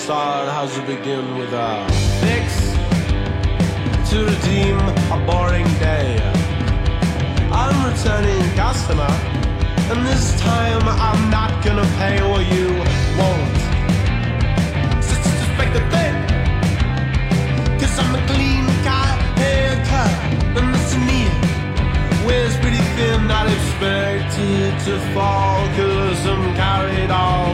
start has to begin with a fix to redeem a boring day. I'm returning customer, and this time I'm not gonna pay what you want. Suspect a thing, cause I'm a clean cut haircut, and this me wears pretty thin, not expected to fall, cause I'm carried on.